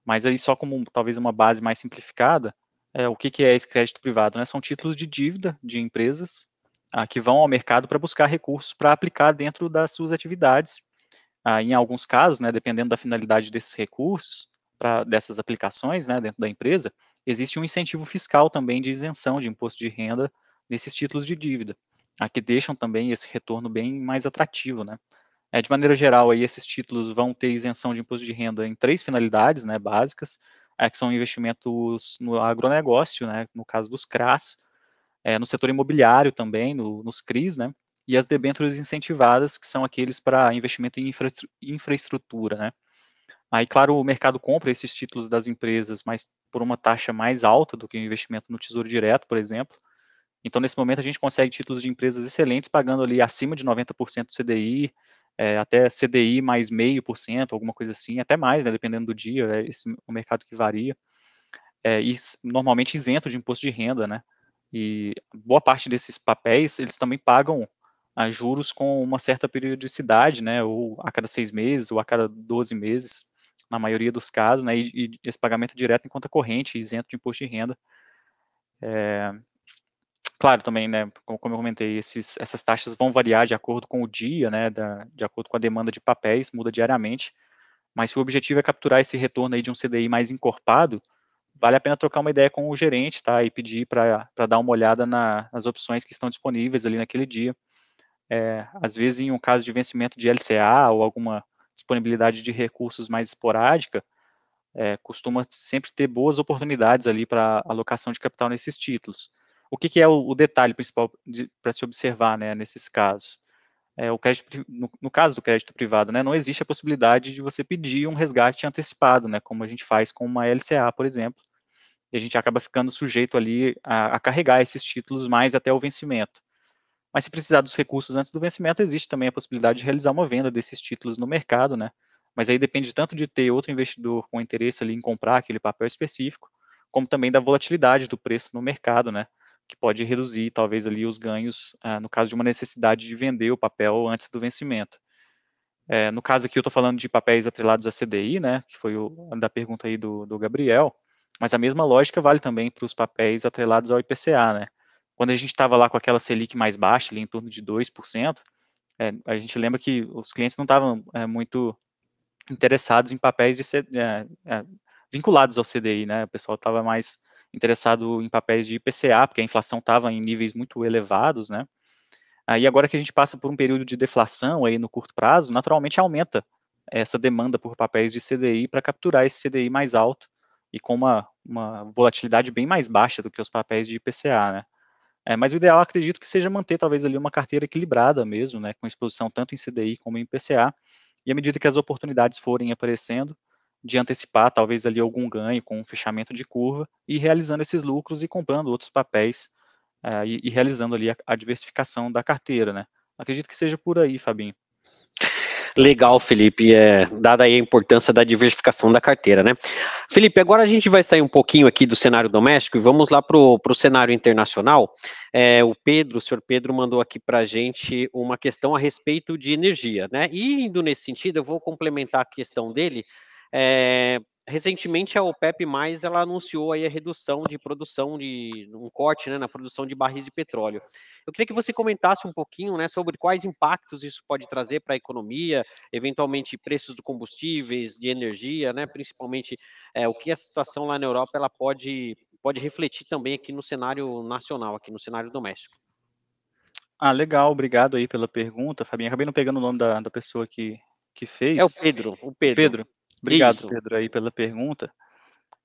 mas aí só como talvez uma base mais simplificada, é, o que, que é esse crédito privado? Né? São títulos de dívida de empresas ah, que vão ao mercado para buscar recursos para aplicar dentro das suas atividades. Ah, em alguns casos, né, dependendo da finalidade desses recursos, para dessas aplicações né, dentro da empresa, existe um incentivo fiscal também de isenção de imposto de renda nesses títulos de dívida, ah, que deixam também esse retorno bem mais atrativo. Né. É, de maneira geral, aí, esses títulos vão ter isenção de imposto de renda em três finalidades né, básicas, é, que são investimentos no agronegócio, né, no caso dos CRAS, é, no setor imobiliário também, no, nos CRIs, né? E as debêntures incentivadas, que são aqueles para investimento em infra, infraestrutura, né? Aí, claro, o mercado compra esses títulos das empresas, mas por uma taxa mais alta do que o investimento no Tesouro Direto, por exemplo. Então, nesse momento, a gente consegue títulos de empresas excelentes, pagando ali acima de 90% do CDI, é, até CDI mais meio por cento, alguma coisa assim, até mais, né, dependendo do dia, é esse o mercado que varia. É, e normalmente isento de imposto de renda, né? E boa parte desses papéis, eles também pagam a juros com uma certa periodicidade, né, ou a cada seis meses, ou a cada 12 meses, na maioria dos casos, né, e, e esse pagamento é direto em conta corrente, isento de imposto de renda. É, claro, também, né, como, como eu comentei, esses, essas taxas vão variar de acordo com o dia, né, da, de acordo com a demanda de papéis, muda diariamente, mas se o objetivo é capturar esse retorno aí de um CDI mais encorpado, vale a pena trocar uma ideia com o gerente, tá, e pedir para dar uma olhada na, nas opções que estão disponíveis ali naquele dia. É, às vezes, em um caso de vencimento de LCA ou alguma disponibilidade de recursos mais esporádica, é, costuma sempre ter boas oportunidades ali para alocação de capital nesses títulos. O que, que é o, o, detalhe principal para se observar né, nesses casos? É, o crédito, no, no, caso do crédito privado, né, não existe a possibilidade de você pedir um resgate antecipado, né, como a gente faz com uma LCA, por exemplo, e a gente acaba ficando sujeito ali a, a carregar esses títulos mais até o vencimento. Mas se precisar dos recursos antes do vencimento, existe também a possibilidade de realizar uma venda desses títulos no mercado, né, mas aí depende tanto de ter outro investidor com interesse ali em comprar aquele papel específico, como também da volatilidade do preço no mercado, né, que pode reduzir talvez ali os ganhos ah, no caso de uma necessidade de vender o papel antes do vencimento. É, no caso aqui eu estou falando de papéis atrelados à CDI, né, que foi o da pergunta aí do, do Gabriel, mas a mesma lógica vale também para os papéis atrelados ao IPCA, né. Quando a gente estava lá com aquela Selic mais baixa, ali em torno de 2%, é, a gente lembra que os clientes não estavam é, muito interessados em papéis de, é, é, vinculados ao CDI, né, o pessoal estava mais interessado em papéis de IPCA, porque a inflação estava em níveis muito elevados, né? Aí agora que a gente passa por um período de deflação aí no curto prazo, naturalmente aumenta essa demanda por papéis de CDI para capturar esse CDI mais alto e com uma, uma volatilidade bem mais baixa do que os papéis de IPCA, né? É, mas o ideal, acredito que seja manter talvez ali uma carteira equilibrada mesmo, né, com exposição tanto em CDI como em IPCA, e à medida que as oportunidades forem aparecendo, de antecipar talvez ali algum ganho com um fechamento de curva e realizando esses lucros e comprando outros papéis uh, e, e, realizando ali a, a, diversificação da carteira, né? Acredito que seja por aí, Fabinho. Legal, Felipe, é, dada aí a importância da diversificação da carteira, né? Felipe, agora a gente vai sair um pouquinho aqui do cenário doméstico e vamos lá para o cenário internacional. É, o Pedro, o senhor Pedro, mandou aqui para a gente uma questão a respeito de energia, né? E indo nesse sentido, eu vou complementar a questão dele é, recentemente a OPEP mais ela anunciou aí a redução de produção de um corte né, na produção de barris de petróleo. Eu queria que você comentasse um pouquinho né, sobre quais impactos isso pode trazer para a economia, eventualmente preços de combustíveis, de energia, né, principalmente é, o que a situação lá na Europa ela pode, pode refletir também aqui no cenário nacional, aqui no cenário doméstico. Ah, legal, obrigado aí pela pergunta, Fabinho. Acabei não pegando o nome da, da pessoa que, que fez. É o Pedro, o Pedro. Pedro. Obrigado, Isso. Pedro, aí pela pergunta.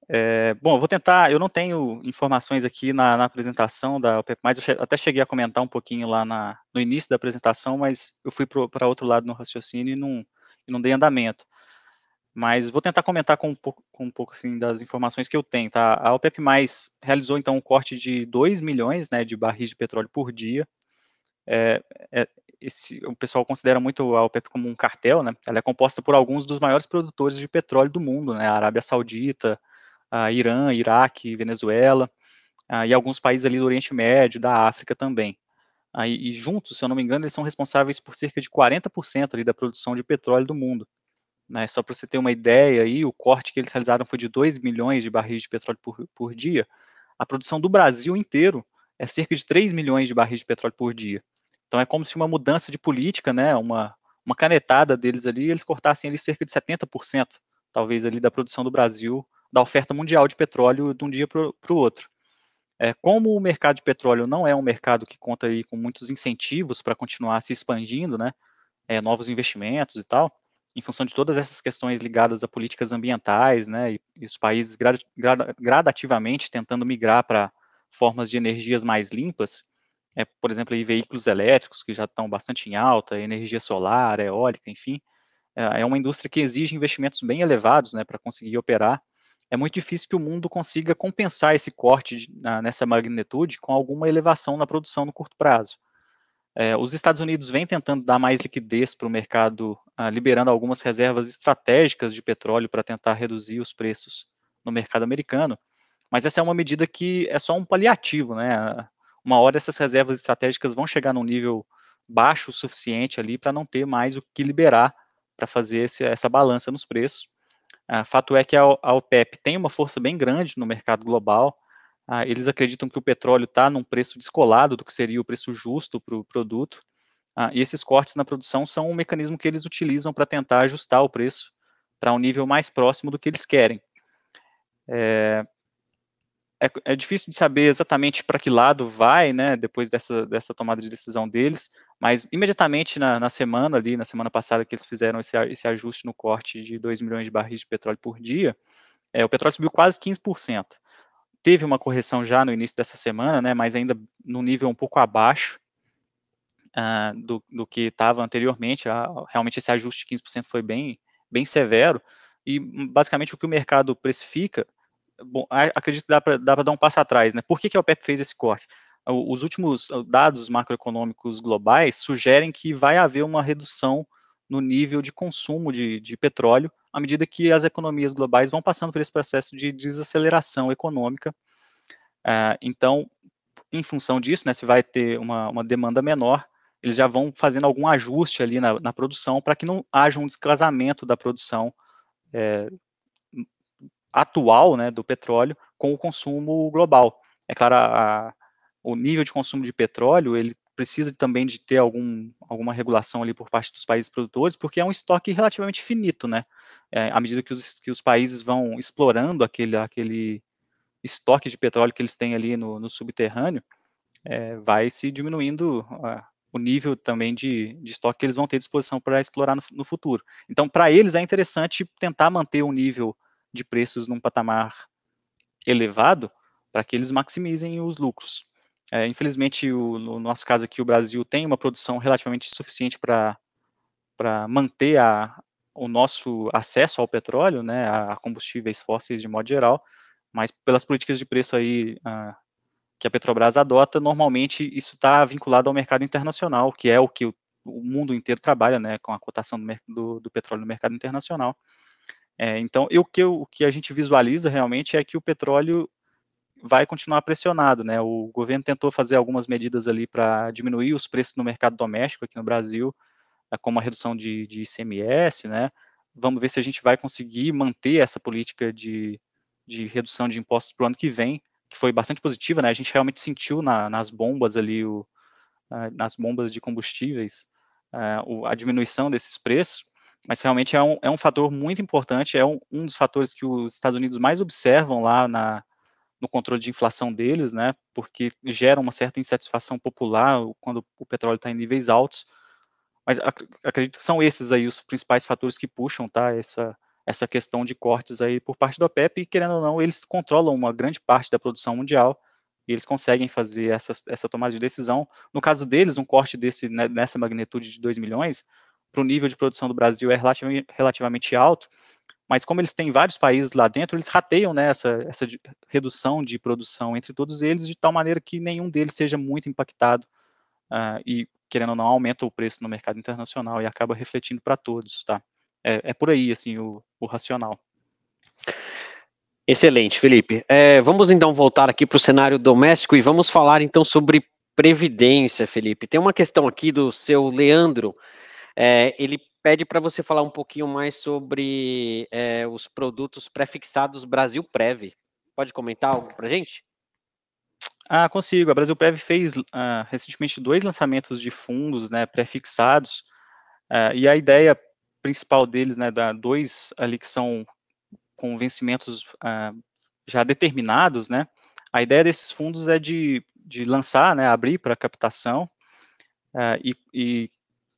É, bom, eu vou tentar, eu não tenho informações aqui na, na apresentação da OPEP+, eu che até cheguei a comentar um pouquinho lá na, no início da apresentação, mas eu fui para outro lado no raciocínio e não, e não dei andamento. Mas vou tentar comentar com um pouco, com um pouco assim, das informações que eu tenho. Tá? A OPEP+, realizou então um corte de 2 milhões né, de barris de petróleo por dia, é, é, esse, o pessoal considera muito a OPEP como um cartel, né? Ela é composta por alguns dos maiores produtores de petróleo do mundo, né? A Arábia Saudita, a Irã, Iraque, Venezuela, a, e alguns países ali do Oriente Médio, da África também. Aí, e juntos, se eu não me engano, eles são responsáveis por cerca de 40% ali da produção de petróleo do mundo. Né? Só para você ter uma ideia, aí, o corte que eles realizaram foi de 2 milhões de barris de petróleo por, por dia. A produção do Brasil inteiro é cerca de 3 milhões de barris de petróleo por dia. Então é como se uma mudança de política, né, uma, uma canetada deles ali, eles cortassem ali cerca de 70%, talvez ali da produção do Brasil, da oferta mundial de petróleo de um dia para o outro. É, como o mercado de petróleo não é um mercado que conta aí com muitos incentivos para continuar se expandindo, né, é, novos investimentos e tal, em função de todas essas questões ligadas a políticas ambientais, né, e, e os países grad, grad, gradativamente tentando migrar para formas de energias mais limpas, é, por exemplo, aí, veículos elétricos que já estão bastante em alta, energia solar, eólica, enfim, é, é uma indústria que exige investimentos bem elevados né, para conseguir operar. É muito difícil que o mundo consiga compensar esse corte de, na, nessa magnitude com alguma elevação na produção no curto prazo. É, os Estados Unidos vêm tentando dar mais liquidez para o mercado, ah, liberando algumas reservas estratégicas de petróleo para tentar reduzir os preços no mercado americano, mas essa é uma medida que é só um paliativo, né? Uma hora essas reservas estratégicas vão chegar num nível baixo o suficiente ali para não ter mais o que liberar para fazer esse, essa balança nos preços. Uh, fato é que a, a, OPEP tem uma força bem grande no mercado global, ah, eles acreditam que o petróleo está num preço descolado do que seria o preço justo para o produto, ah, e esses cortes na produção são um mecanismo que eles utilizam para tentar ajustar o preço para um nível mais próximo do que eles querem. É, é, é difícil de saber exatamente para que lado vai, né, depois dessa, dessa tomada de decisão deles, mas imediatamente na, na semana ali, na semana passada que eles fizeram esse, esse ajuste no corte de 2 milhões de barris de petróleo por dia, é, o petróleo subiu quase 15%. Teve uma correção já no início dessa semana, né, mas ainda no nível um pouco abaixo uh, do, do que estava anteriormente. Realmente esse ajuste de 15% foi bem, bem severo, e basicamente o que o mercado precifica bom, acredito que dá para dar um passo atrás, né? Por que, que a OPEP fez esse corte? Os últimos dados macroeconômicos globais sugerem que vai haver uma redução no nível de consumo de, de petróleo à medida que as economias globais vão passando por esse processo de desaceleração econômica. Uh, então, em função disso, né, se vai ter uma, uma demanda menor, eles já vão fazendo algum ajuste ali na, na produção para que não haja um descasamento da produção é, atual né, do petróleo com o consumo global. É claro, a, a, o nível de consumo de petróleo, ele precisa também de ter algum, alguma regulação ali por parte dos países produtores, porque é um estoque relativamente finito, né? É, à medida que os, que os países vão explorando aquele, aquele estoque de petróleo que eles têm ali no, no subterrâneo, é, vai se diminuindo o nível também de, de estoque que eles vão ter disposição para explorar no, no futuro. Então, para eles é interessante tentar manter um nível de preços num patamar elevado para que eles maximizem os lucros. É, infelizmente, o, no nosso caso aqui, o Brasil tem uma produção relativamente suficiente para manter a, o nosso acesso ao petróleo, né, a combustíveis fósseis de modo geral, mas pelas políticas de preço aí uh, que a Petrobras adota, normalmente isso está vinculado ao mercado internacional, que é o que o, o mundo inteiro trabalha, né, com a cotação do, do, do petróleo no mercado internacional. É, então, o, que, o que a gente visualiza realmente é que o petróleo vai continuar pressionado, né? O governo tentou fazer algumas medidas ali para diminuir os preços no mercado doméstico aqui no Brasil, é, como a redução de, de ICMS, né? Vamos ver se a gente vai conseguir manter essa política de, de redução de impostos para o ano que vem, que foi bastante positiva, né? A gente realmente sentiu na, nas bombas ali, o, nas bombas de combustíveis, a diminuição desses preços mas realmente é um, é um fator muito importante, é um, um dos fatores que os Estados Unidos mais observam lá na, no controle de inflação deles, né, porque gera uma certa insatisfação popular quando o petróleo está em níveis altos, mas ac acredito que são esses aí os principais fatores que puxam, tá, essa, essa questão de cortes aí por parte da OPEP, e querendo ou não, eles controlam uma grande parte da produção mundial, e eles conseguem fazer essa, essa tomada de decisão. No caso deles, um corte desse, né, nessa magnitude de 2 milhões, para o nível de produção do Brasil é relativamente alto, mas como eles têm vários países lá dentro, eles rateiam né, essa, essa redução de produção entre todos eles, de tal maneira que nenhum deles seja muito impactado uh, e, querendo ou não, aumenta o preço no mercado internacional e acaba refletindo para todos, tá? É, é, por aí, assim, o, o racional. Excelente, Felipe. É, vamos então voltar aqui para o cenário doméstico e vamos falar então sobre previdência, Felipe. Tem uma questão aqui do seu Leandro, é, ele pede para você falar um pouquinho mais sobre é, os produtos prefixados Brasil Prev. Pode comentar algo para gente? Ah, consigo. A Brasil Prev fez uh, recentemente dois lançamentos de fundos né, prefixados, uh, e a ideia principal deles, né, da dois ali que são com vencimentos uh, já determinados, né, a ideia desses fundos é de, de lançar, né, abrir para captação e, e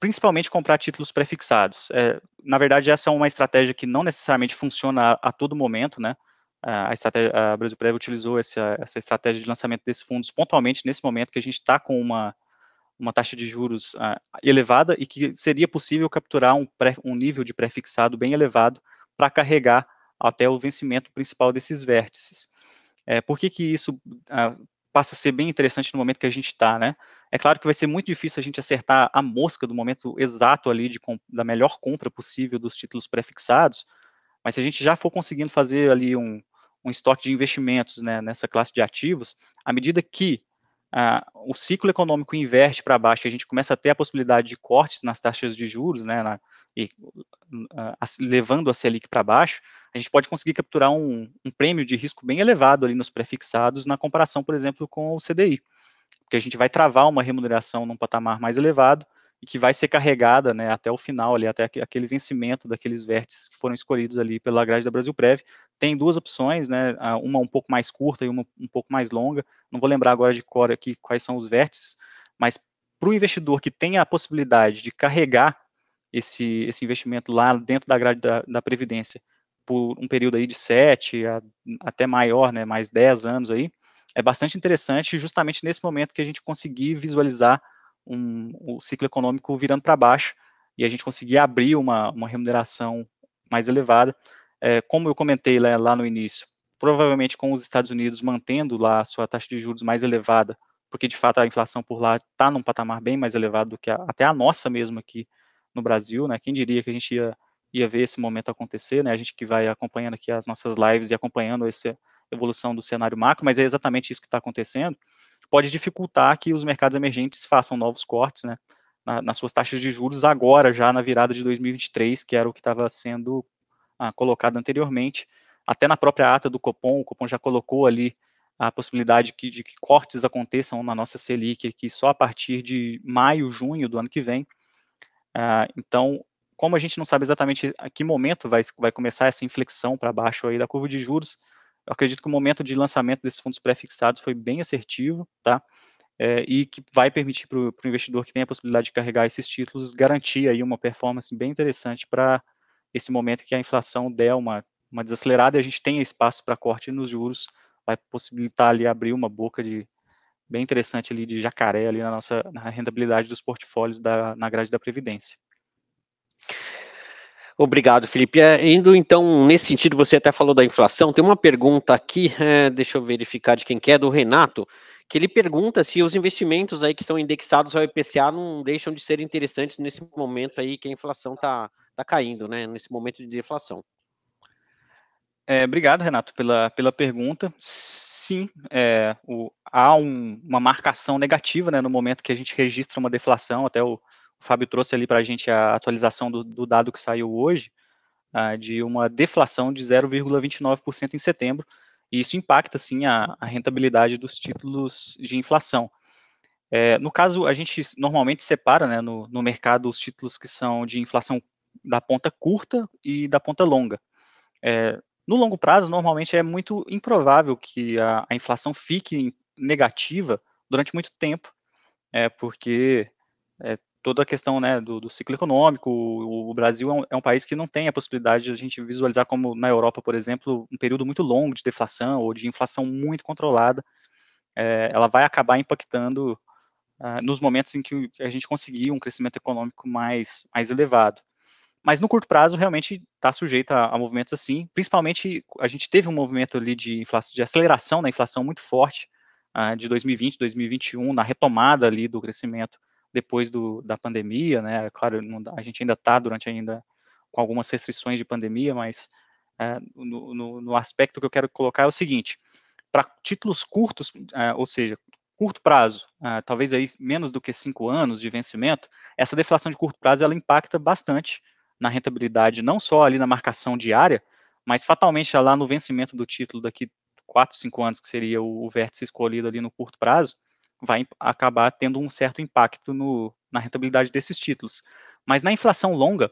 principalmente comprar títulos prefixados. É, na verdade, essa é uma estratégia que não necessariamente funciona a, a todo momento, né? A, estratégia, a Brasil Prev utilizou essa, essa estratégia de lançamento desses fundos pontualmente nesse momento que a gente está com uma, uma taxa de juros uh, elevada e que seria possível capturar um, pré, um nível de prefixado bem elevado para carregar até o vencimento principal desses vértices. É, por que, que isso uh, passa a ser bem interessante no momento que a gente está, né? É claro que vai ser muito difícil a gente acertar a mosca do momento exato ali de da melhor compra possível dos títulos prefixados, mas se a gente já for conseguindo fazer ali um, um estoque de investimentos né, nessa classe de ativos, à medida que ah, o ciclo econômico inverte para baixo a gente começa a ter a possibilidade de cortes nas taxas de juros, né, na, e uh, levando a Selic para baixo, a gente pode conseguir capturar um, um prêmio de risco bem elevado ali nos prefixados na comparação, por exemplo, com o CDI, porque a gente vai travar uma remuneração num patamar mais elevado e que vai ser carregada né, até o final, ali, até aquele vencimento daqueles vértices que foram escolhidos ali pela grade da Brasil Prev. Tem duas opções, né, uma um pouco mais curta e uma um pouco mais longa. Não vou lembrar agora de cor aqui quais são os vértices, mas para o investidor que tem a possibilidade de carregar esse, esse investimento lá dentro da grade da, da Previdência por um período aí de 7 a, até maior, né, mais 10 anos aí, é bastante interessante justamente nesse momento que a gente conseguir visualizar um, o ciclo econômico virando para baixo e a gente conseguir abrir uma, uma remuneração mais elevada. É, como eu comentei lá, lá no início, provavelmente com os Estados Unidos mantendo lá a sua taxa de juros mais elevada, porque de fato a inflação por lá está num patamar bem mais elevado do que a, até a nossa mesmo aqui no Brasil, né? Quem diria que a gente ia, ia ver esse momento acontecer, né? A gente que vai acompanhando aqui as nossas lives e acompanhando essa evolução do cenário macro, mas é exatamente isso que está acontecendo, pode dificultar que os mercados emergentes façam novos cortes, né? Na, nas suas taxas de juros agora, já na virada de 2023, que era o que estava sendo ah, colocado anteriormente, até na própria ata do Copom, o Copom já colocou ali a possibilidade que, de que cortes aconteçam na nossa Selic, que só a partir de maio, junho do ano que vem, ah, então, como a gente não sabe exatamente a que momento vai, vai começar essa inflexão para baixo aí da curva de juros, eu acredito que o momento de lançamento desses fundos pré-fixados foi bem assertivo, tá? É, e que vai permitir para o investidor que tem a possibilidade de carregar esses títulos garantir aí uma performance bem interessante para esse momento que a inflação der uma, uma desacelerada e a gente tenha espaço para corte nos juros, vai possibilitar ali abrir uma boca de, bem interessante ali de jacaré ali na nossa na rentabilidade dos portfólios da, na grade da Previdência. Obrigado, Felipe. É, indo então nesse sentido, você até falou da inflação. Tem uma pergunta aqui, é, deixa eu verificar de quem que é, do Renato, que ele pergunta se os investimentos aí que estão indexados ao IPCA não deixam de ser interessantes nesse momento aí que a inflação está tá caindo, né? Nesse momento de deflação. É, obrigado, Renato, pela, pela pergunta. Sim, é, o, há um, uma marcação negativa né, no momento que a gente registra uma deflação. Até o, o Fábio trouxe ali para a gente a atualização do, do, dado que saiu hoje, uh, de uma deflação de 0,29% em setembro. E isso impacta, sim, a, a rentabilidade dos títulos de inflação. É, no caso, a gente normalmente separa né, no, no mercado os títulos que são de inflação da ponta curta e da ponta longa. É, no longo prazo, normalmente é muito improvável que a, a inflação fique negativa durante muito tempo, é, porque é, toda a questão né, do, do ciclo econômico, o, o Brasil é um, é um, país que não tem a possibilidade de a gente visualizar como na Europa, por exemplo, um período muito longo de deflação ou de inflação muito controlada, é, ela vai acabar impactando uh, nos momentos em que a gente conseguir um crescimento econômico mais, mais elevado. Mas no curto prazo, realmente está sujeito a, a, movimentos assim. Principalmente, a gente teve um movimento ali de, inflação, de aceleração da inflação muito forte uh, de 2020, 2021, na retomada ali do crescimento depois do, da pandemia, né? Claro, não, a gente ainda está durante ainda com algumas restrições de pandemia, mas uh, no, no, no, aspecto que eu quero colocar é o seguinte: para títulos curtos, uh, ou seja, curto prazo, uh, talvez aí menos do que cinco anos de vencimento, essa deflação de curto prazo ela impacta bastante na rentabilidade, não só ali na marcação diária, mas fatalmente lá no vencimento do título daqui 4, 5 anos, que seria o, o vértice escolhido ali no curto prazo, vai acabar tendo um certo impacto no, na rentabilidade desses títulos. Mas na inflação longa,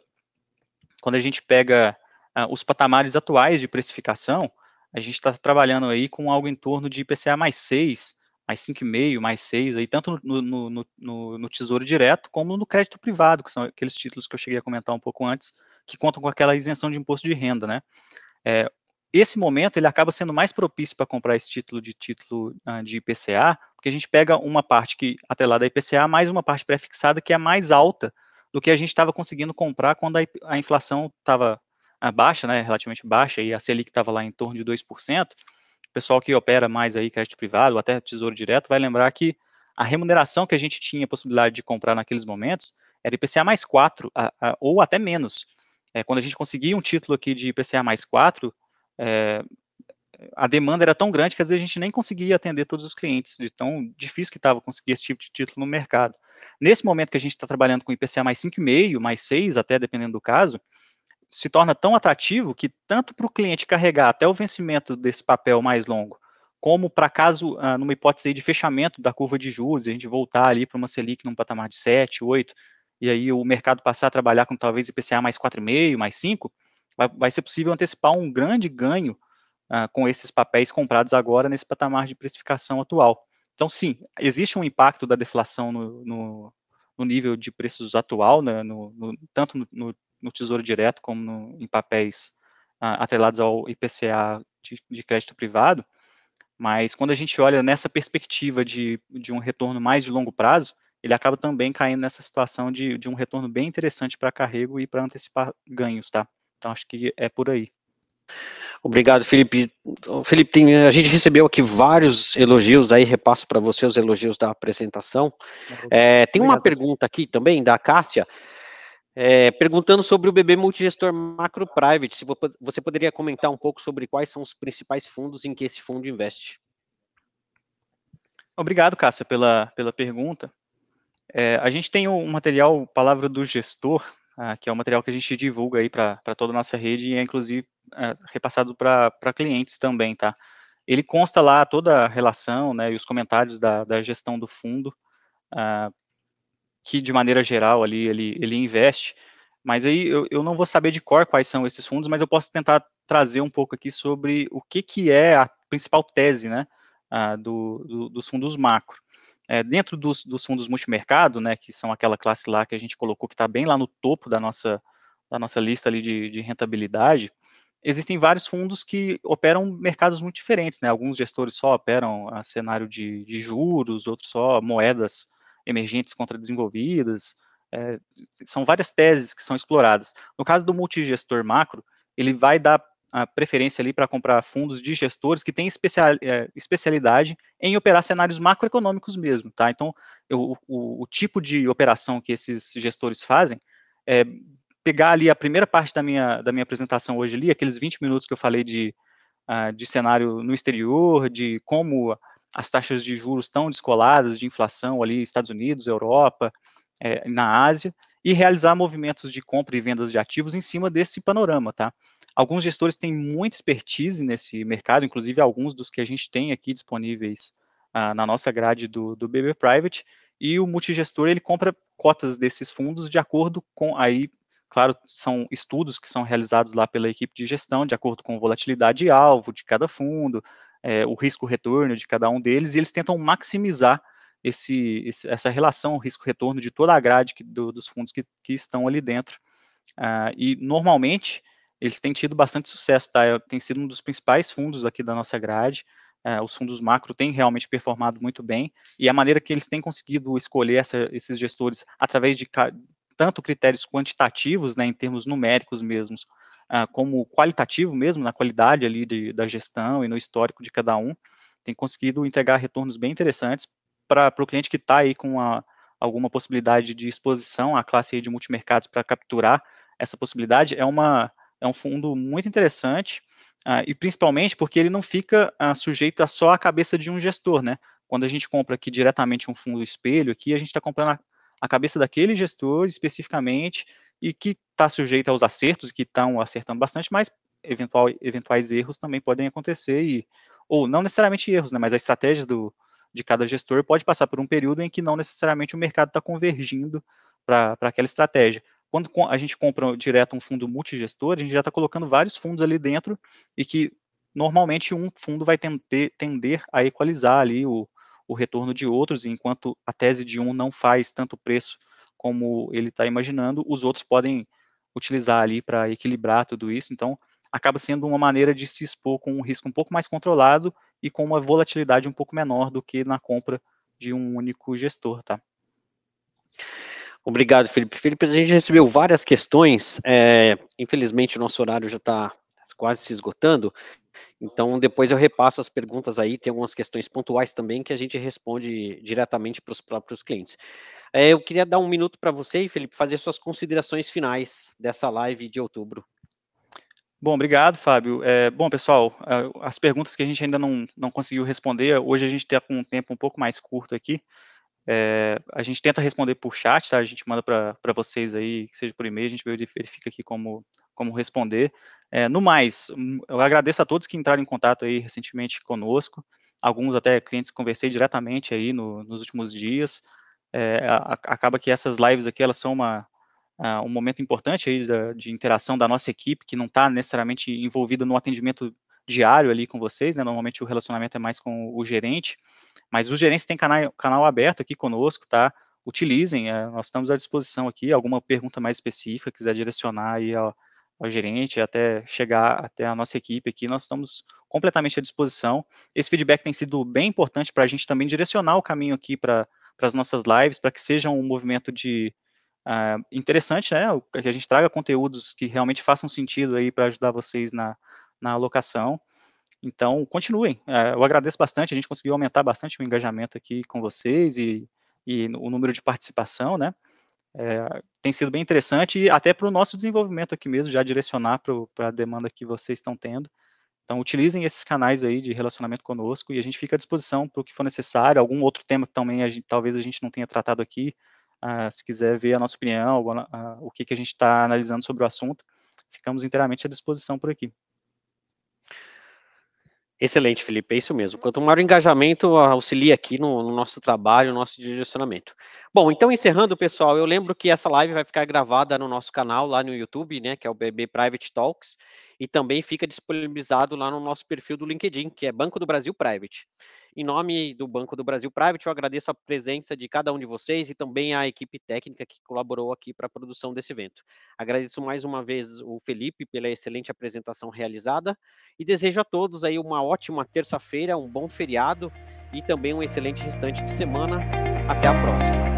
quando a gente pega uh, os patamares atuais de precificação, a gente está trabalhando aí com algo em torno de IPCA mais 6, mais 5,5, mais 6, aí, tanto no, no, no, no, Tesouro Direto como no crédito privado, que são aqueles títulos que eu cheguei a comentar um pouco antes, que contam com aquela isenção de imposto de renda, né? É, esse momento ele acaba sendo mais propício para comprar esse título de título uh, de IPCA, porque a gente pega uma parte que atrelada a IPCA mais uma parte pré-fixada que é mais alta do que a gente estava conseguindo comprar quando a, a inflação estava uh, baixa, né, relativamente baixa, e a Selic estava lá em torno de 2%, pessoal que opera mais aí crédito privado ou até tesouro direto vai lembrar que a remuneração que a gente tinha a possibilidade de comprar naqueles momentos era IPCA mais 4 a, a, ou até menos. É, quando a gente conseguia um título aqui de IPCA mais 4, é, a demanda era tão grande que às vezes a gente nem conseguia atender todos os clientes, de tão difícil que estava conseguir esse tipo de título no mercado. Nesse momento que a gente está trabalhando com IPCA mais 5,5, mais 6, até dependendo do caso, se torna tão atrativo que tanto para o cliente carregar até o vencimento desse papel mais longo, como para caso, ah, numa hipótese de fechamento da curva de juros, a gente voltar ali para uma Selic num patamar de 7, 8, e aí o mercado passar a trabalhar com talvez IPCA mais 4,5, mais 5, vai, vai ser possível antecipar um grande ganho uh, com esses papéis comprados agora nesse patamar de precificação atual. Então, sim, existe um impacto da deflação no, no, no nível de preços atual, né, no, tanto no, Tesouro Direto como em papéis uh, atrelados ao IPCA de, de, crédito privado, mas quando a gente olha nessa perspectiva de, de um retorno mais de longo prazo, ele acaba também caindo nessa situação de, de um retorno bem interessante para carrego e para antecipar ganhos, tá? Então, acho que é por aí. Obrigado, Felipe. Felipe, tem, a gente recebeu aqui vários elogios aí, repasso para você os elogios da apresentação. É, tem uma pergunta aqui também da Cássia, é, perguntando sobre o BB Multigestor Macro Private, se você poderia comentar um pouco sobre quais são os principais fundos em que esse fundo investe. Obrigado, Cássia, pela, pela pergunta. É, a gente tem um material Palavra do Gestor, ah, que é um material que a gente divulga aí para toda a nossa rede e é inclusive é, repassado para clientes também, tá? Ele consta lá toda a relação, né, e os comentários da, da gestão do fundo, ah, que de maneira geral ali ele, ele investe, mas aí eu, eu não vou saber de cor quais são esses fundos, mas eu posso tentar trazer um pouco aqui sobre o que, que é a principal tese, né, do, do, dos fundos macro. É, dentro dos, dos, fundos multimercado, né, que são aquela classe lá que a gente colocou que está bem lá no topo da nossa, da nossa lista ali de, de, rentabilidade, existem vários fundos que operam mercados muito diferentes, né, alguns gestores só operam a cenário de, de juros, outros só moedas emergentes contra desenvolvidas, é, são várias teses que são exploradas. No caso do multigestor macro, ele vai dar a preferência ali para comprar fundos de gestores que têm especial, é, especialidade em operar cenários macroeconômicos mesmo, tá? Então, eu, o, o, tipo de operação que esses gestores fazem é pegar ali a primeira parte da minha, da minha apresentação hoje ali, aqueles 20 minutos que eu falei de, uh, de cenário no exterior, de como as taxas de juros estão descoladas de inflação ali, Estados Unidos, Europa, é, na Ásia, e realizar movimentos de compra e vendas de ativos em cima desse panorama, tá? Alguns gestores têm muita expertise nesse mercado, inclusive alguns dos que a gente tem aqui disponíveis uh, na nossa grade do, do BB Private, e o multigestor ele compra cotas desses fundos de acordo com aí, claro, são estudos que são realizados lá pela equipe de gestão, de acordo com volatilidade alvo de cada fundo, é, o risco-retorno de cada um deles, e eles tentam maximizar esse, esse essa relação risco-retorno de toda a grade que, do, dos fundos que, que estão ali dentro. Uh, e normalmente eles têm tido bastante sucesso, tá? Tem sido um dos principais fundos aqui da nossa grade. É, os fundos macro têm realmente performado muito bem e a maneira que eles têm conseguido escolher essa, esses gestores através de tanto critérios quantitativos, né, em termos numéricos mesmos, uh, como qualitativo mesmo, na qualidade ali de, da gestão e no histórico de cada um, tem conseguido entregar retornos bem interessantes para o cliente que está aí com a, alguma possibilidade de exposição à classe de multimercados para capturar essa possibilidade, é uma é um fundo muito interessante, uh, e principalmente porque ele não fica uh, sujeito a só a cabeça de um gestor, né? Quando a gente compra aqui diretamente um fundo espelho, aqui a gente está comprando a, a, cabeça daquele gestor especificamente e que está sujeito aos acertos, que estão acertando bastante, mas eventual, eventuais erros também podem acontecer, e, ou não necessariamente erros, né? Mas a estratégia do, de cada gestor pode passar por um período em que não necessariamente o mercado está convergindo para aquela estratégia. Quando a gente compra direto um fundo multigestor, a gente já está colocando vários fundos ali dentro e que normalmente um fundo vai tender, tender a equalizar ali o, o retorno de outros, enquanto a tese de um não faz tanto preço como ele está imaginando, os outros podem utilizar ali para equilibrar tudo isso. Então, acaba sendo uma maneira de se expor com um risco um pouco mais controlado e com uma volatilidade um pouco menor do que na compra de um único gestor, tá? Obrigado, Felipe. Felipe, a gente recebeu várias questões. É, infelizmente, o nosso horário já está quase se esgotando. Então, depois eu repasso as perguntas aí. Tem algumas questões pontuais também que a gente responde diretamente para os próprios clientes. É, eu queria dar um minuto para você, Felipe, fazer suas considerações finais dessa live de outubro. Bom, obrigado, Fábio. É, bom, pessoal, as perguntas que a gente ainda não, não conseguiu responder, hoje a gente está com um tempo um pouco mais curto aqui. É, a gente tenta responder por chat, tá? A gente manda para vocês aí, seja por e-mail, a gente verifica aqui como, como responder. É, no mais, hum, eu agradeço a todos que entraram em contato aí recentemente conosco, alguns até clientes conversei diretamente aí no, nos últimos dias. É, a, acaba que essas lives aqui, elas são uma, uh, um momento importante aí da, de interação da nossa equipe, que não está necessariamente envolvida no atendimento diário ali com vocês, né? Normalmente o relacionamento é mais com o gerente, mas os gerentes têm canal, canal aberto aqui conosco, tá? Utilizem, é, nós estamos à disposição aqui, alguma pergunta mais específica, quiser direcionar aí ao, ao gerente, até chegar até a nossa equipe aqui, nós estamos completamente à disposição. Esse feedback tem sido bem importante para a gente também direcionar o caminho aqui para as nossas lives, para que seja um movimento de, uh, interessante, né, que a gente traga conteúdos que realmente façam sentido aí para ajudar vocês na, na alocação. Então, continuem. Uh, eu agradeço bastante, a gente conseguiu aumentar bastante o engajamento aqui com vocês e, e o número de participação, né, é, tem sido bem interessante e até para o nosso desenvolvimento aqui mesmo, já direcionar para a demanda que vocês estão tendo. Então, utilizem esses canais aí de relacionamento conosco e a gente fica à disposição para o que for necessário, algum outro tema que também a gente, talvez a gente não tenha tratado aqui, Uh, se quiser ver a nossa opinião, uh, o que, que a gente está analisando sobre o assunto, ficamos inteiramente à disposição por aqui. Excelente, Felipe, é isso mesmo. Quanto maior o engajamento, auxilia aqui no, no, nosso trabalho, no nosso direcionamento. Bom, então encerrando, pessoal, eu lembro que essa live vai ficar gravada no nosso canal lá no YouTube, né, que é o BB Private Talks, e também fica disponibilizado lá no nosso perfil do LinkedIn, que é Banco do Brasil Private. Em nome do Banco do Brasil Private, eu agradeço a presença de cada um de vocês e também a equipe técnica que colaborou aqui para a produção desse evento. Agradeço mais uma vez o Felipe pela excelente apresentação realizada e desejo a todos aí uma ótima terça-feira, um bom feriado e também um excelente restante de semana. Até a próxima.